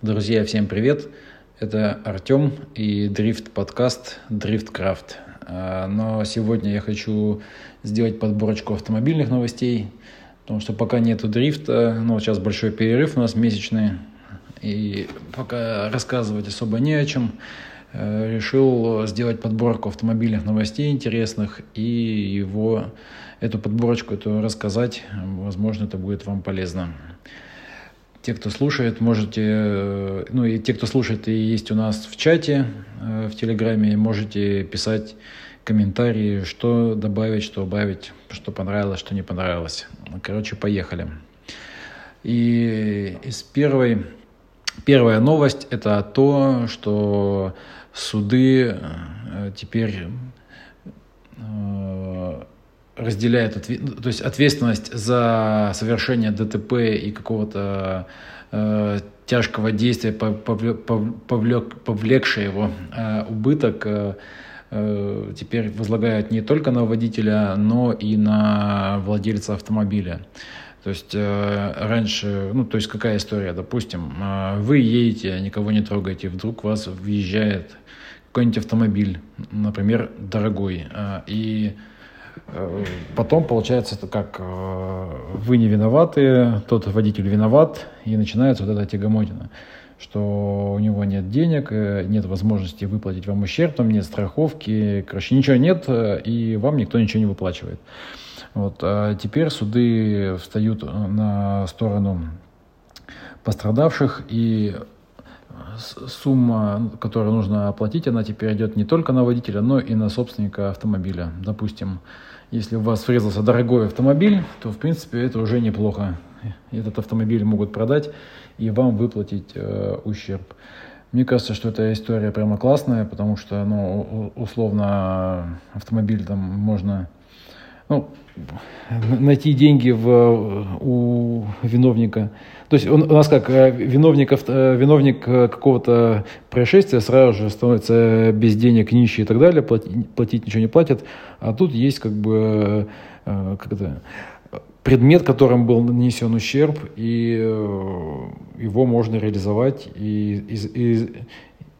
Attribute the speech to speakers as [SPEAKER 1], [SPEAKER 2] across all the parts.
[SPEAKER 1] Друзья, всем привет! Это Артем и дрифт подкаст Дрифткрафт. Но сегодня я хочу сделать подборочку автомобильных новостей, потому что пока нету дрифта, ну сейчас большой перерыв у нас месячный, и пока рассказывать особо не о чем. Э, решил сделать подборку автомобильных новостей интересных и его, эту подборочку эту рассказать. Возможно, это будет вам полезно. Те, кто слушает, можете, э, ну и те, кто слушает и есть у нас в чате, э, в Телеграме, можете писать комментарии, что добавить, что убавить, что понравилось, что не понравилось. Короче, поехали. И из первой, первая новость – это то, что суды э, теперь разделяет, то есть ответственность за совершение ДТП и какого-то э, тяжкого действия, повлек, повлек, повлекшее его э, убыток, э, э, теперь возлагают не только на водителя, но и на владельца автомобиля. То есть э, раньше, ну то есть какая история, допустим, э, вы едете, никого не трогаете, вдруг вас въезжает какой-нибудь автомобиль, например, дорогой, э, и потом получается это как э, вы не виноваты, тот водитель виноват, и начинается вот эта тягомотина, что у него нет денег, э, нет возможности выплатить вам ущерб, там нет страховки, короче, ничего нет, и вам никто ничего не выплачивает. Вот. А теперь суды встают на сторону пострадавших, и сумма, которую нужно оплатить, она теперь идет не только на водителя, но и на собственника автомобиля. Допустим, если у вас врезался дорогой автомобиль, то, в принципе, это уже неплохо. Этот автомобиль могут продать и вам выплатить э, ущерб. Мне кажется, что эта история прямо классная, потому что, ну, условно, автомобиль там можно, ну, найти деньги в, у виновника. То есть он, у нас как э, виновник, э, виновник какого-то происшествия сразу же становится без денег, нищий и так далее, платить, платить ничего не платят. А тут есть как бы э, как это, предмет, которым был нанесен ущерб, и его можно реализовать, и из, из,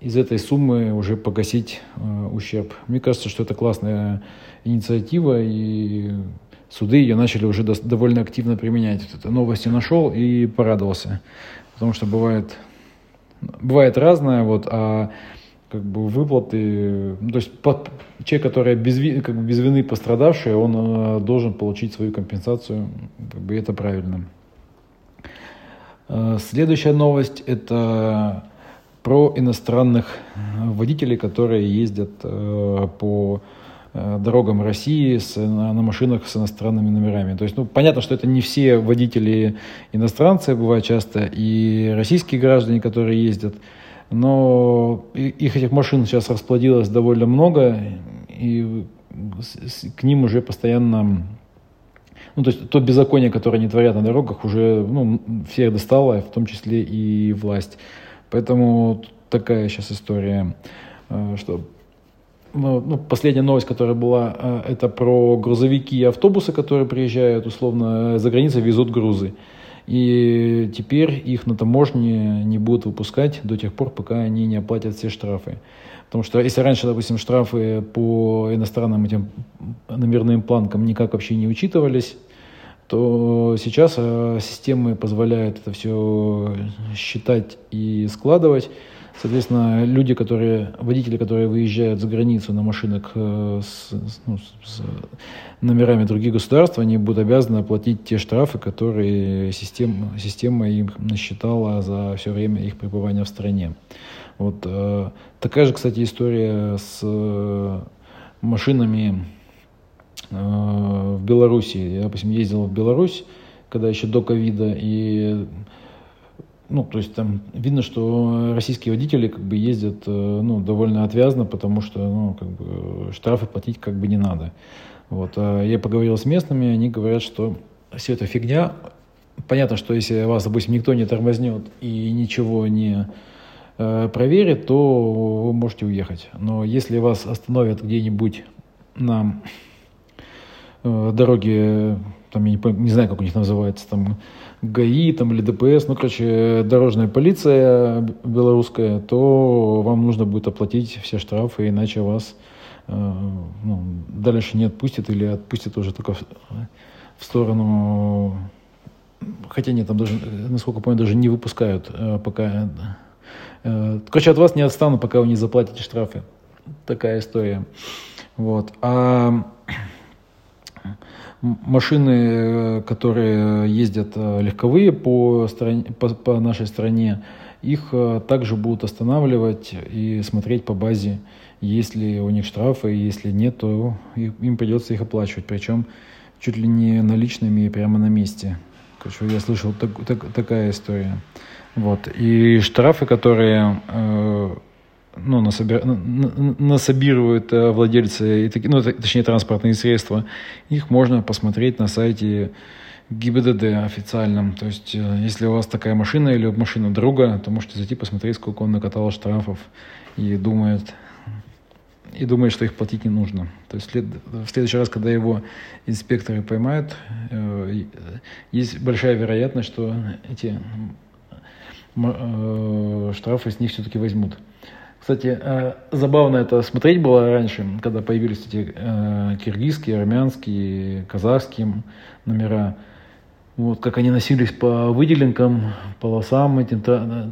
[SPEAKER 1] из этой суммы уже погасить ущерб. Мне кажется, что это классная инициатива, и суды ее начали уже до, довольно активно применять. Вот это новости нашел и порадовался. Потому что бывает, бывает разное, вот, а как бы выплаты, ну, то есть под, человек, который без, как бы без вины пострадавший, он э, должен получить свою компенсацию, как бы это правильно. Э, следующая новость это про иностранных водителей, которые ездят э, по дорогам России с, на, на машинах с иностранными номерами. То есть, ну, понятно, что это не все водители иностранцы, бывают часто и российские граждане, которые ездят, но их этих машин сейчас расплодилось довольно много, и к ним уже постоянно ну, то есть то беззаконие, которое они творят на дорогах, уже ну, всех достало, в том числе и власть. Поэтому такая сейчас история, э, что ну, ну, последняя новость, которая была, э, это про грузовики и автобусы, которые приезжают, условно, э, за границей везут грузы. И теперь их на таможне не будут выпускать до тех пор, пока они не оплатят все штрафы. Потому что если раньше, допустим, штрафы по иностранным этим номерным планкам никак вообще не учитывались, то сейчас э, системы позволяют это все считать и складывать. Соответственно, люди, которые, водители, которые выезжают за границу на машинах э, с, ну, с номерами других государств, они будут обязаны оплатить те штрафы, которые система, система им насчитала за все время их пребывания в стране. Вот, э, такая же, кстати, история с э, машинами в Беларуси. Я, допустим, ездил в Беларусь, когда еще до ковида, и ну, то есть там видно, что российские водители как бы ездят э, ну, довольно отвязно, потому что ну, как бы штрафы платить как бы не надо. Вот. А я поговорил с местными, они говорят, что все это фигня. Понятно, что если вас, допустим, никто не тормознет и ничего не э, проверит, то вы можете уехать. Но если вас остановят где-нибудь на э, дороге там, я не, не знаю, как у них называется, там, ГАИ там, или ДПС, ну, короче, дорожная полиция белорусская, то вам нужно будет оплатить все штрафы, иначе вас э, ну, дальше не отпустят или отпустят уже только в, в сторону... Хотя нет, там даже, насколько помню, даже не выпускают э, пока... Короче, от вас не отстану, пока вы не заплатите штрафы. Такая история. Вот. А машины, э, которые ездят э, легковые по, стране, по, по нашей стране, их э, также будут останавливать и смотреть по базе, есть ли у них штрафы, если нет, то им придется их оплачивать, причем чуть ли не наличными прямо на месте. Короче, я слышал так, так, такая история. Вот. И штрафы, которые ну, насобир, насобируют э, владельцы, ну, точнее, транспортные средства, их можно посмотреть на сайте ГИБДД официальном. То есть, э, если у вас такая машина или машина друга, то можете зайти посмотреть, сколько он накатал штрафов и думает, и думает, что их платить не нужно. То есть в следующий раз, когда его инспекторы поймают, э, есть большая вероятность, что эти штрафы с них все-таки возьмут. Кстати, э, забавно это смотреть было раньше, когда появились эти э, киргизские, армянские, казахские номера. Вот, как они носились по выделенкам, полосам этим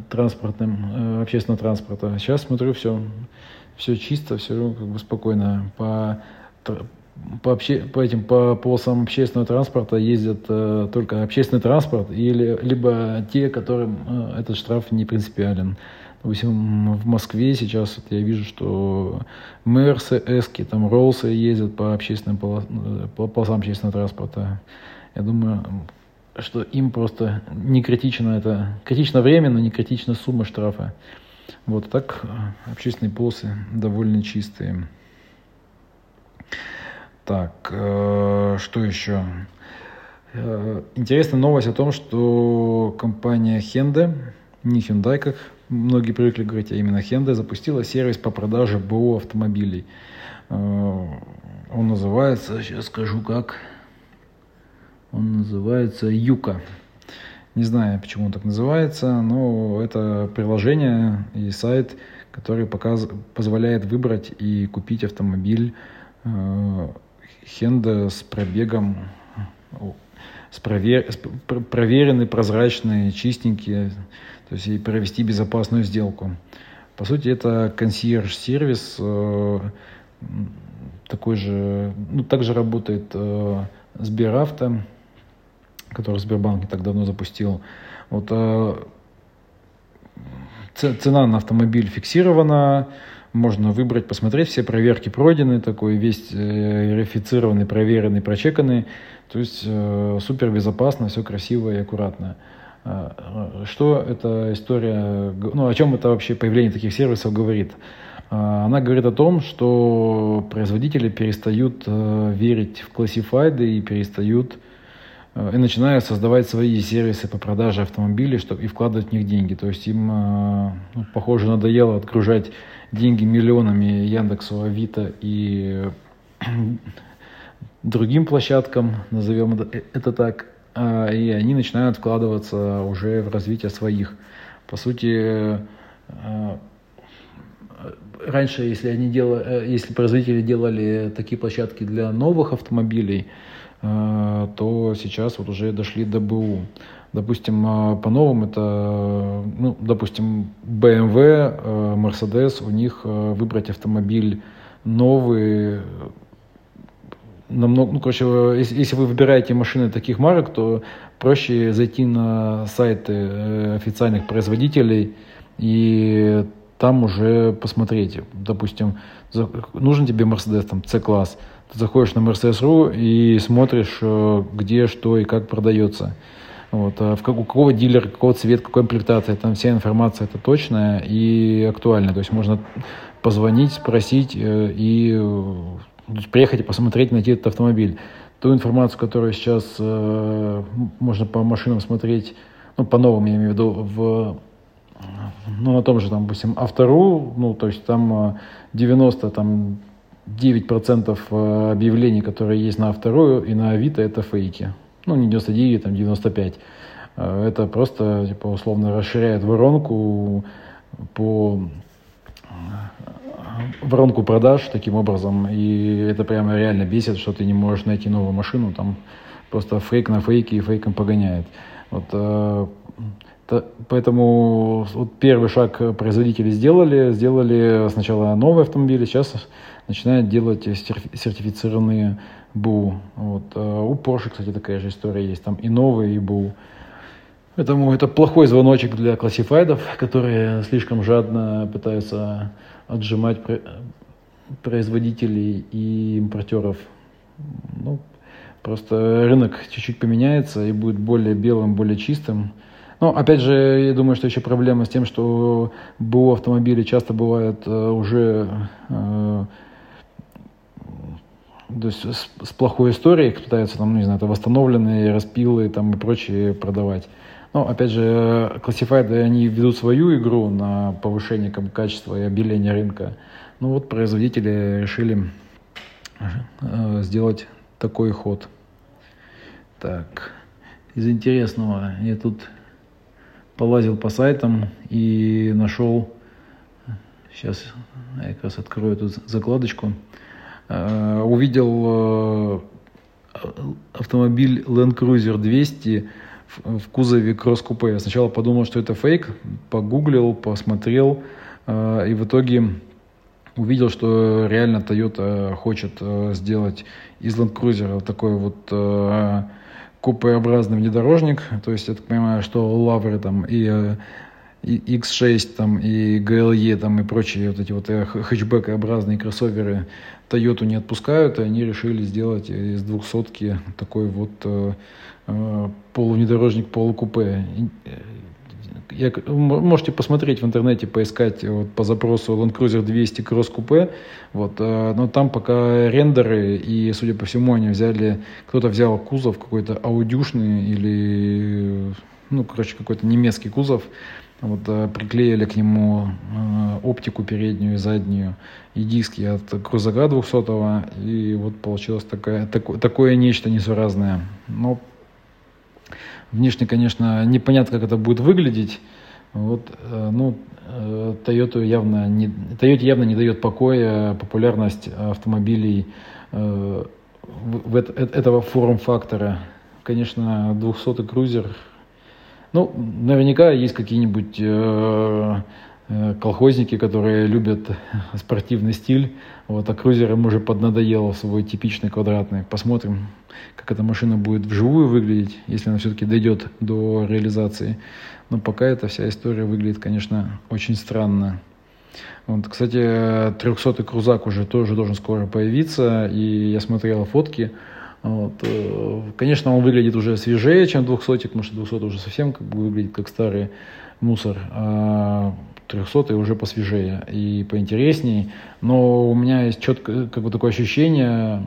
[SPEAKER 1] транспортным, э, общественного транспорта. Сейчас смотрю, все, все чисто, все как бы спокойно. По, по, обще, по этим по полосам общественного транспорта ездят э, только общественный транспорт или либо те, которым э, этот штраф не принципиален. В Москве сейчас вот я вижу, что Мерсы, Эски, там Роллсы ездят по общественным полосам, по полосам общественного транспорта. Я думаю, что им просто не критично это, критично время, но не критична сумма штрафа. Вот так э, общественные полосы довольно чистые. Так, э, что еще? Э, интересная новость о том, что компания Hyundai, не Hyundai, как многие привыкли говорить, а именно Hyundai запустила сервис по продаже БУ автомобилей. Э, он называется, сейчас скажу как, он называется Юка. Не знаю, почему он так называется, но это приложение и сайт, который показ... позволяет выбрать и купить автомобиль э, Hyundai с пробегом, с провер... с проверенный, прозрачный, чистенький, то есть и провести безопасную сделку. По сути, это консьерж-сервис, э, такой же, ну, также работает э, Сберавто, который Сбербанк не так давно запустил. Вот, э, цена на автомобиль фиксирована, можно выбрать, посмотреть, все проверки пройдены, такой весь верифицированный, проверенный, прочеканный. То есть супер безопасно, все красиво и аккуратно. А, что эта история, ну о чем это вообще появление таких сервисов говорит? А, она говорит о том, что производители перестают э, верить в классифайды и перестают э, и начинают создавать свои сервисы по продаже автомобилей чтобы, и вкладывать в них деньги. То есть им, э, ну, похоже, надоело отгружать деньги миллионами Яндексу, Авито и другим площадкам, назовем это так, а, и они начинают вкладываться уже в развитие своих. По сути, раньше, если, они делали, э, если производители делали такие площадки для новых автомобилей, то сейчас вот уже дошли до БУ. Допустим, по новым это, ну, допустим, BMW, Mercedes, у них выбрать автомобиль новый намного, ну, короче, если, если вы выбираете машины таких марок, то проще зайти на сайты э, официальных производителей и там уже посмотреть. Допустим, нужен тебе Mercedes, там, C-класс. Ты заходишь на Mercedes.ru и смотришь, э, где, что и как продается. Вот, а в как, у какого дилера, какого цвета, какой комплектации, там вся информация это точная и актуальная. То есть можно позвонить, спросить э, и приехать и посмотреть, найти этот автомобиль. Ту информацию, которую сейчас э, можно по машинам смотреть, ну, по новым, я имею в виду, в, ну, на том же, там, допустим, Автору, ну, то есть там 90, э, там, 9% э, объявлений, которые есть на Автору и на Авито, это фейки. ну, не 99, там 95. Э, это просто, типа, условно расширяет воронку по воронку продаж таким образом, и это прямо реально бесит, что ты не можешь найти новую машину, там просто фейк на фейке и фейком погоняет. Вот, э, то, поэтому вот первый шаг производители сделали, сделали сначала новые автомобили, сейчас начинают делать сертифицированные БУ. Вот, э, у Porsche, кстати, такая же история есть, там и новые, и БУ. Поэтому это плохой звоночек для классифайдов, которые слишком жадно пытаются отжимать производителей и импортеров. Ну, просто рынок чуть-чуть поменяется и будет более белым, более чистым. Но, опять же, я думаю, что еще проблема с тем, что БУ автомобили часто бывают э, уже э, то есть с, с плохой историей, пытаются там, ну, не знаю, это восстановленные распилы там и прочее продавать. Но, опять же, классифайды, они ведут свою игру на повышение качества и обеления рынка. Ну вот производители решили э, сделать такой ход. Так, из интересного я тут полазил по сайтам и нашел, сейчас я как раз открою эту закладочку, э, увидел э, автомобиль Land Cruiser 200 в кузове кросс-купе. Я сначала подумал, что это фейк, погуглил, посмотрел, э, и в итоге увидел, что реально Toyota хочет э, сделать из Land Cruiser такой вот э, купеобразный внедорожник. То есть я так понимаю, что лавры там и и X6 там, и GLE там, и прочие вот эти вот хэтчбекообразные кроссоверы Toyota не отпускают, и они решили сделать из двухсотки такой вот Э, полувнедорожник, полукупе. Э, я, можете посмотреть в интернете, поискать вот, по запросу Land Cruiser 200 Cross Coupe. Вот, э, но там пока рендеры, и, судя по всему, они взяли, кто-то взял кузов какой-то аудюшный или, ну, короче, какой-то немецкий кузов. Вот, приклеили к нему оптику переднюю и заднюю и диски от крузака 200 и вот получилось такое, такое, такое нечто несуразное. Но Внешне, конечно, непонятно, как это будет выглядеть. Вот, э, ну, э, Toyota явно не, Toyota явно не дает покоя популярность автомобилей э, в, в, этого форм-фактора. Конечно, 200-й крузер. Ну, наверняка есть какие-нибудь э, колхозники, которые любят спортивный стиль. Вот, а крузер им уже поднадоело свой типичный квадратный. Посмотрим, как эта машина будет вживую выглядеть, если она все-таки дойдет до реализации. Но пока эта вся история выглядит, конечно, очень странно. Вот, кстати, 300-й крузак уже тоже должен скоро появиться, и я смотрел фотки. Вот, э, конечно, он выглядит уже свежее, чем 200 потому что 200 уже совсем как бы выглядит как старый мусор. А 300 уже посвежее и поинтересней. Но у меня есть четко как бы такое ощущение,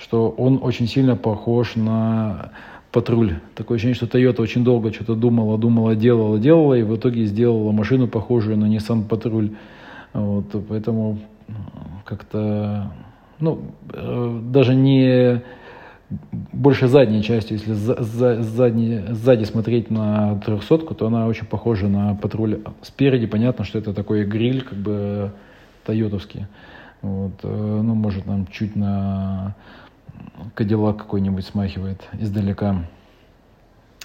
[SPEAKER 1] что он очень сильно похож на патруль. Такое ощущение, что Toyota очень долго что-то думала, думала, делала, делала, и в итоге сделала машину похожую на Nissan патруль. Вот, поэтому как-то, ну, э, даже не больше задней частью, если за, за, задней, сзади смотреть на трехсотку, то она очень похожа на патруль. Спереди понятно, что это такой гриль, как бы тойотовский. Вот, э, ну, может, нам чуть на Кадиллак какой-нибудь смахивает издалека.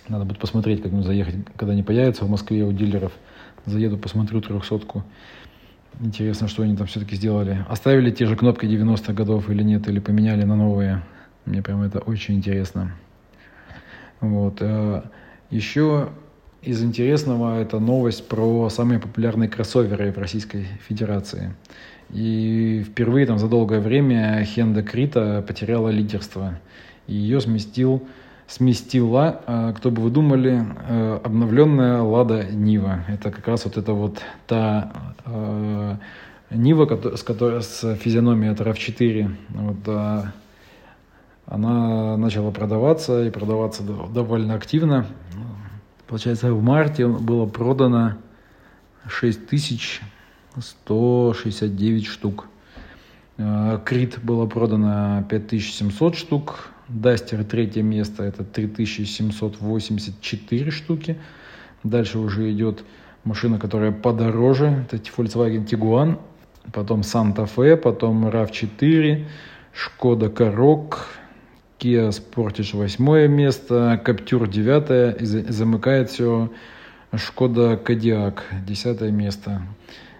[SPEAKER 1] Надо будет посмотреть, как ему заехать, когда они появятся в Москве у дилеров. Заеду, посмотрю трехсотку. Интересно, что они там все-таки сделали. Оставили те же кнопки 90-х годов или нет, или поменяли на новые. Мне прям это очень интересно. Вот. Э, Еще из интересного это новость про самые популярные кроссоверы в Российской Федерации. И впервые там за долгое время Хенда Крита потеряла лидерство. И ее сместил, сместила, э, кто бы вы думали, э, обновленная Лада Нива. Это как раз вот это вот та Нива, с, которой, с физиономией от RAV4. Вот, она начала продаваться и продаваться довольно активно. Получается, в марте было продано 6169 штук. Э, Крит было продано 5700 штук, Дастер третье место, это 3784 штуки. Дальше уже идет машина, которая подороже, это Volkswagen Tiguan, потом Santa Fe, потом RAV4, Шкода Корок, Kia Sportage восьмое место, Captur девятое, замыкает все Шкода Кодиак, десятое место.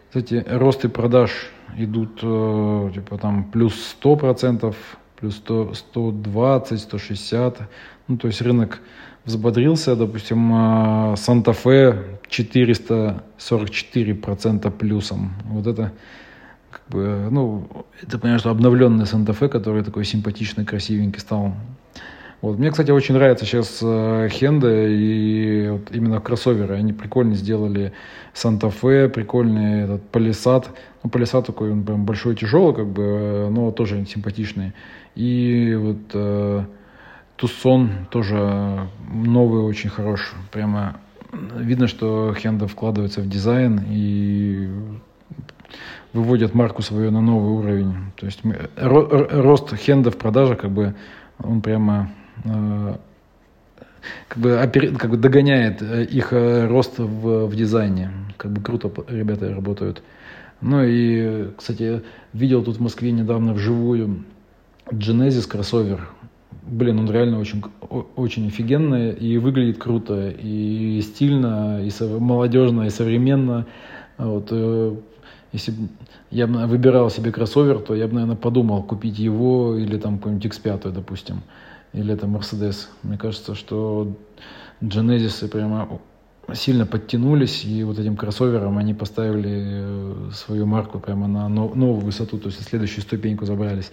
[SPEAKER 1] Кстати, росты продаж идут э, типа там плюс 100 процентов, плюс 100, 120, 160. Ну, то есть рынок взбодрился, допустим, Санта-Фе 444 процента плюсом. Вот это бы, ну, это, понятно, что обновленный Санта-Фе, который такой симпатичный, красивенький стал. Вот. Мне, кстати, очень нравится сейчас Хенда и вот именно кроссоверы. Они прикольно сделали Санта-Фе, прикольный этот Палисад. Ну, Палисад такой, он прям большой, тяжелый, как бы, но тоже симпатичный. И вот э, Тусон тоже новый, очень хороший. Прямо видно, что Хенда вкладывается в дизайн и выводят марку свою на новый уровень. То есть мы, рост Хенда в продажах, как бы, он прямо Э, как бы, опер, как бы догоняет э, их э, рост в, в дизайне. Как бы круто ребята работают. Ну и, кстати, видел тут в Москве недавно вживую Genesis кроссовер. Блин, он реально очень, очень офигенный и выглядит круто, и стильно, и молодежно, и современно. Вот, если бы я выбирал себе кроссовер, то я бы, наверное, подумал купить его или там какой-нибудь X5, допустим или это Mercedes. Мне кажется, что Genesis прямо сильно подтянулись, и вот этим кроссовером они поставили э, свою марку прямо на новую высоту, то есть следующую ступеньку забрались.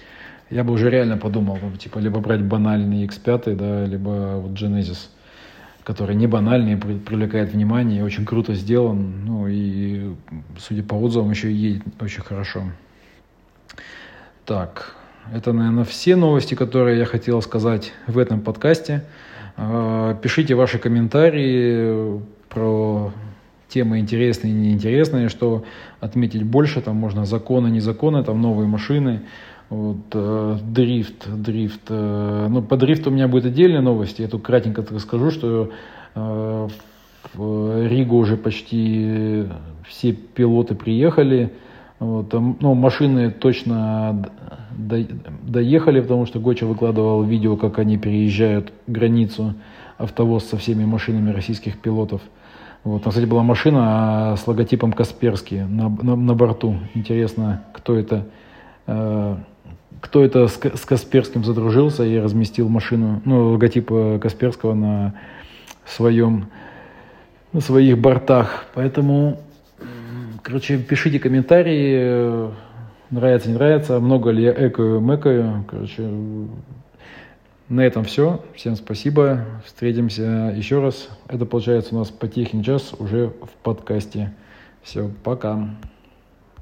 [SPEAKER 1] Я бы уже реально подумал, ну, типа, либо брать банальный X5, да, либо вот Genesis, который не банальный, привлекает внимание, очень круто сделан, ну и, судя по отзывам, еще едет очень хорошо. Так, это, наверное, все новости, которые я хотел сказать в этом подкасте. А, пишите ваши комментарии про темы интересные и неинтересные, что отметить больше, там можно законы, незаконы, там новые машины, вот, э, дрифт, дрифт. Э, ну, по дрифту у меня будет отдельная новость, я тут кратенько расскажу, что э, в Ригу уже почти все пилоты приехали, вот, ну, машины точно доехали, потому что Гоча выкладывал видео, как они переезжают границу, автовоз со всеми машинами российских пилотов. Вот, там, кстати, была машина а, с логотипом Касперский на, на, на борту. Интересно, кто это, э, кто это с, с Касперским задружился и разместил машину, ну, логотип Касперского на своем, на своих бортах. Поэтому Короче, пишите комментарии, нравится, не нравится, много ли я экаю, мэкаю. Короче, на этом все. Всем спасибо. Встретимся еще раз. Это получается у нас по час уже в подкасте. Все, пока.